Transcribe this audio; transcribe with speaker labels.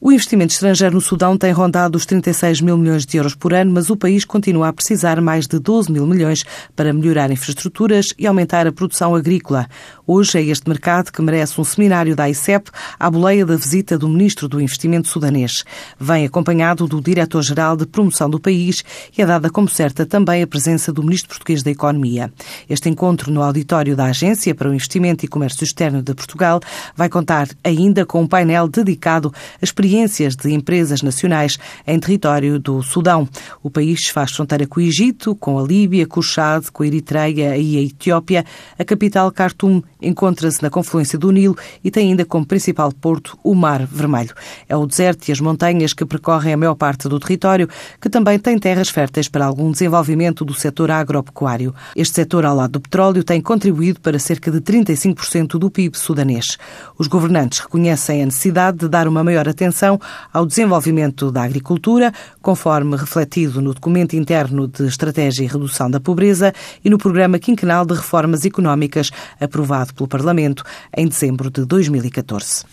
Speaker 1: O investimento estrangeiro no Sudão tem rondado os 36 mil milhões de euros por ano, mas o país continua a precisar mais de 12 mil milhões para melhorar infraestruturas e aumentar a produção agrícola. Hoje é este mercado que merece um seminário da ICEP à boleia da visita do Ministro do Investimento sudanês. Vem acompanhado do Diretor-Geral de Promoção do país e é dada como certa também a presença do Ministro Português da Economia. Este encontro no auditório da Agência para o Investimento e Comércio Externo de Portugal vai contar ainda com um painel dedicado a experiências experiências de empresas nacionais em território do Sudão. O país faz fronteira com o Egito, com a Líbia, com o Chad, com a Eritreia e a Etiópia. A capital, Khartoum, encontra-se na confluência do Nilo e tem ainda como principal porto o Mar Vermelho. É o deserto e as montanhas que percorrem a maior parte do território, que também tem terras férteis para algum desenvolvimento do setor agropecuário. Este setor, ao lado do petróleo, tem contribuído para cerca de 35% do PIB sudanês. Os governantes reconhecem a necessidade de dar uma maior atenção atenção ao desenvolvimento da agricultura, conforme refletido no documento interno de Estratégia e Redução da Pobreza e no Programa Quinquenal de Reformas Económicas aprovado pelo Parlamento em dezembro de 2014.